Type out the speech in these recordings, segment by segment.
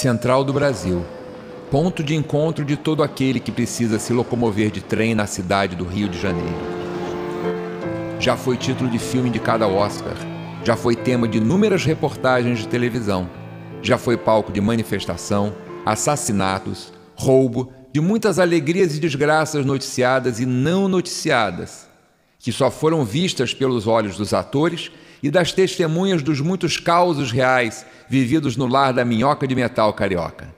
Central do Brasil. Ponto de encontro de todo aquele que precisa se locomover de trem na cidade do Rio de Janeiro. Já foi título de filme indicado ao Oscar. Já foi tema de inúmeras reportagens de televisão. Já foi palco de manifestação, assassinatos, roubo, de muitas alegrias e desgraças noticiadas e não noticiadas, que só foram vistas pelos olhos dos atores e das testemunhas dos muitos causos reais vividos no lar da minhoca de metal carioca.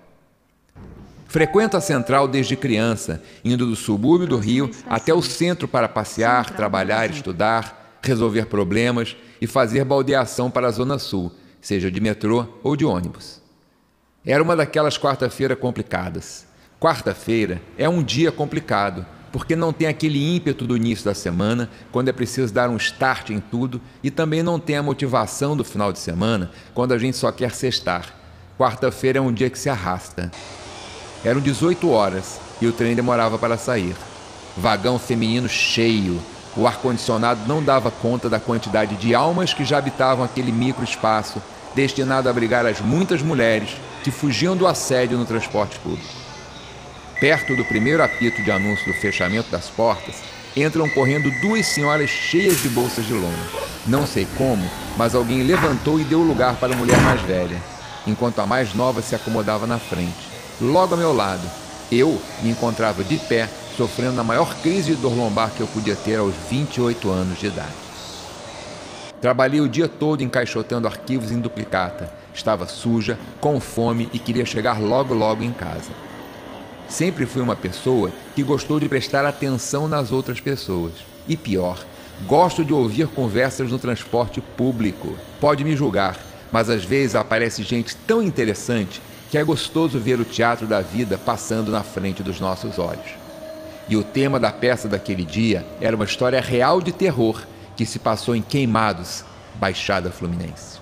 Frequento a central desde criança, indo do subúrbio do Rio até o centro para passear, trabalhar, estudar, resolver problemas e fazer baldeação para a Zona Sul, seja de metrô ou de ônibus. Era uma daquelas quarta-feira complicadas. Quarta-feira é um dia complicado, porque não tem aquele ímpeto do início da semana, quando é preciso dar um start em tudo, e também não tem a motivação do final de semana, quando a gente só quer sextar. Quarta-feira é um dia que se arrasta. Eram 18 horas e o trem demorava para sair. Vagão feminino cheio. O ar-condicionado não dava conta da quantidade de almas que já habitavam aquele microespaço, destinado a abrigar as muitas mulheres que fugiam do assédio no transporte público. Perto do primeiro apito de anúncio do fechamento das portas, entram correndo duas senhoras cheias de bolsas de lona. Não sei como, mas alguém levantou e deu lugar para a mulher mais velha, enquanto a mais nova se acomodava na frente. Logo ao meu lado, eu me encontrava de pé, sofrendo a maior crise de dor lombar que eu podia ter aos 28 anos de idade. Trabalhei o dia todo encaixotando arquivos em duplicata. Estava suja, com fome e queria chegar logo logo em casa. Sempre fui uma pessoa que gostou de prestar atenção nas outras pessoas. E pior, gosto de ouvir conversas no transporte público. Pode me julgar, mas às vezes aparece gente tão interessante que é gostoso ver o teatro da vida passando na frente dos nossos olhos. E o tema da peça daquele dia era uma história real de terror que se passou em Queimados, Baixada Fluminense.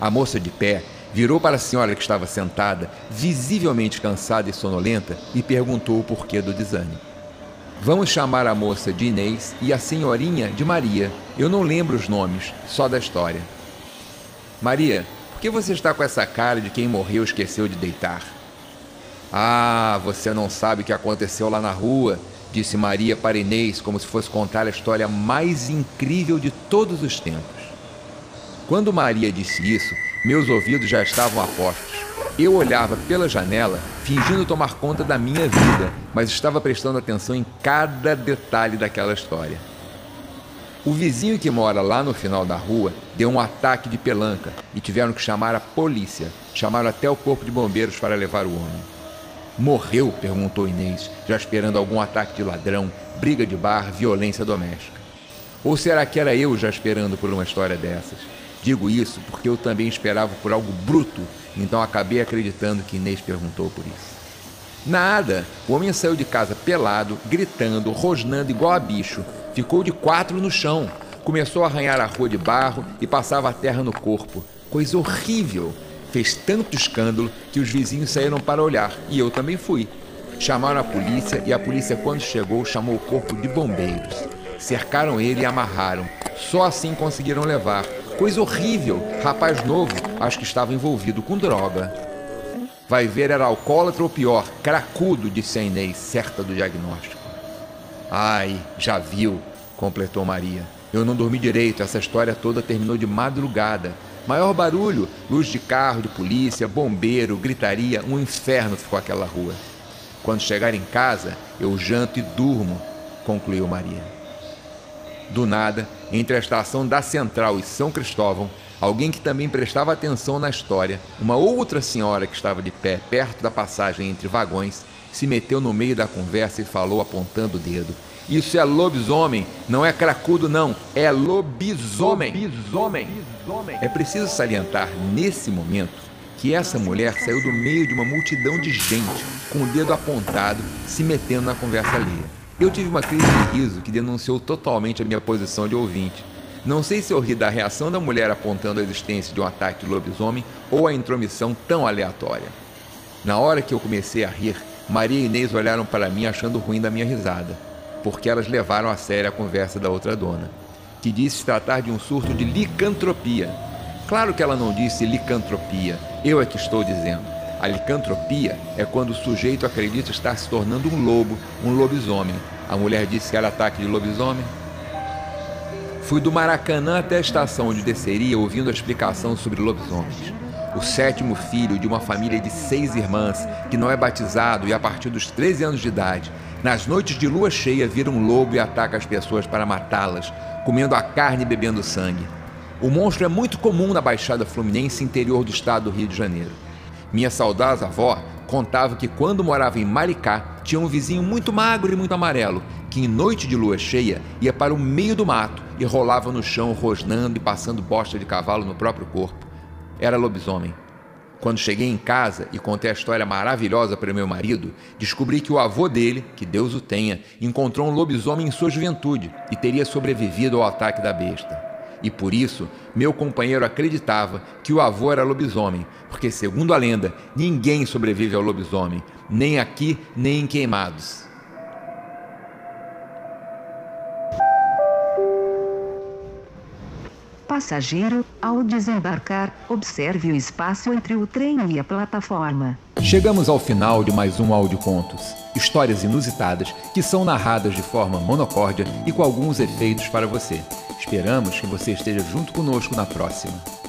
A moça de pé Virou para a senhora que estava sentada, visivelmente cansada e sonolenta, e perguntou o porquê do desânimo. Vamos chamar a moça de Inês e a senhorinha de Maria. Eu não lembro os nomes, só da história. Maria, por que você está com essa cara de quem morreu e esqueceu de deitar? Ah, você não sabe o que aconteceu lá na rua, disse Maria para Inês, como se fosse contar a história mais incrível de todos os tempos. Quando Maria disse isso, meus ouvidos já estavam apostos. Eu olhava pela janela, fingindo tomar conta da minha vida, mas estava prestando atenção em cada detalhe daquela história. O vizinho que mora lá no final da rua deu um ataque de pelanca e tiveram que chamar a polícia. Chamaram até o corpo de bombeiros para levar o homem. Morreu? perguntou Inês, já esperando algum ataque de ladrão, briga de bar, violência doméstica. Ou será que era eu já esperando por uma história dessas? Digo isso porque eu também esperava por algo bruto, então acabei acreditando que Inês perguntou por isso. Nada! O homem saiu de casa pelado, gritando, rosnando igual a bicho. Ficou de quatro no chão. Começou a arranhar a rua de barro e passava a terra no corpo. Coisa horrível! Fez tanto escândalo que os vizinhos saíram para olhar e eu também fui. Chamaram a polícia e a polícia, quando chegou, chamou o corpo de bombeiros. Cercaram ele e amarraram. Só assim conseguiram levar, Coisa horrível. Rapaz novo, acho que estava envolvido com droga. Vai ver, era alcoólatra ou pior, cracudo, disse a Inês, certa do diagnóstico. Ai, já viu, completou Maria. Eu não dormi direito, essa história toda terminou de madrugada. Maior barulho, luz de carro, de polícia, bombeiro, gritaria, um inferno ficou aquela rua. Quando chegar em casa, eu janto e durmo, concluiu Maria. Do nada, entre a estação da Central e São Cristóvão, alguém que também prestava atenção na história, uma outra senhora que estava de pé perto da passagem entre vagões, se meteu no meio da conversa e falou apontando o dedo. Isso é lobisomem, não é cracudo não, é lobisomem. lobisomem. É preciso salientar nesse momento que essa mulher saiu do meio de uma multidão de gente, com o dedo apontado, se metendo na conversa alheia. Eu tive uma crise de riso que denunciou totalmente a minha posição de ouvinte. Não sei se eu ri da reação da mulher apontando a existência de um ataque de lobisomem ou a intromissão tão aleatória. Na hora que eu comecei a rir, Maria e Inês olharam para mim achando ruim da minha risada, porque elas levaram a sério a conversa da outra dona, que disse tratar de um surto de licantropia. Claro que ela não disse licantropia, Eu é que estou dizendo. A licantropia é quando o sujeito acredita estar se tornando um lobo, um lobisomem. A mulher disse que era ataque de lobisomem. Fui do Maracanã até a estação onde desceria ouvindo a explicação sobre lobisomens. O sétimo filho de uma família de seis irmãs, que não é batizado e a partir dos 13 anos de idade, nas noites de lua cheia vira um lobo e ataca as pessoas para matá-las, comendo a carne e bebendo sangue. O monstro é muito comum na Baixada Fluminense, interior do estado do Rio de Janeiro. Minha saudosa avó contava que quando morava em Maricá, tinha um vizinho muito magro e muito amarelo, que em noite de lua cheia ia para o meio do mato e rolava no chão rosnando e passando bosta de cavalo no próprio corpo. Era lobisomem. Quando cheguei em casa e contei a história maravilhosa para meu marido, descobri que o avô dele, que Deus o tenha, encontrou um lobisomem em sua juventude e teria sobrevivido ao ataque da besta. E por isso, meu companheiro acreditava que o avô era lobisomem, porque, segundo a lenda, ninguém sobrevive ao lobisomem, nem aqui nem em Queimados. Passageiro, ao desembarcar, observe o espaço entre o trem e a plataforma. Chegamos ao final de mais um Áudio Contos. Histórias inusitadas que são narradas de forma monocórdia e com alguns efeitos para você. Esperamos que você esteja junto conosco na próxima.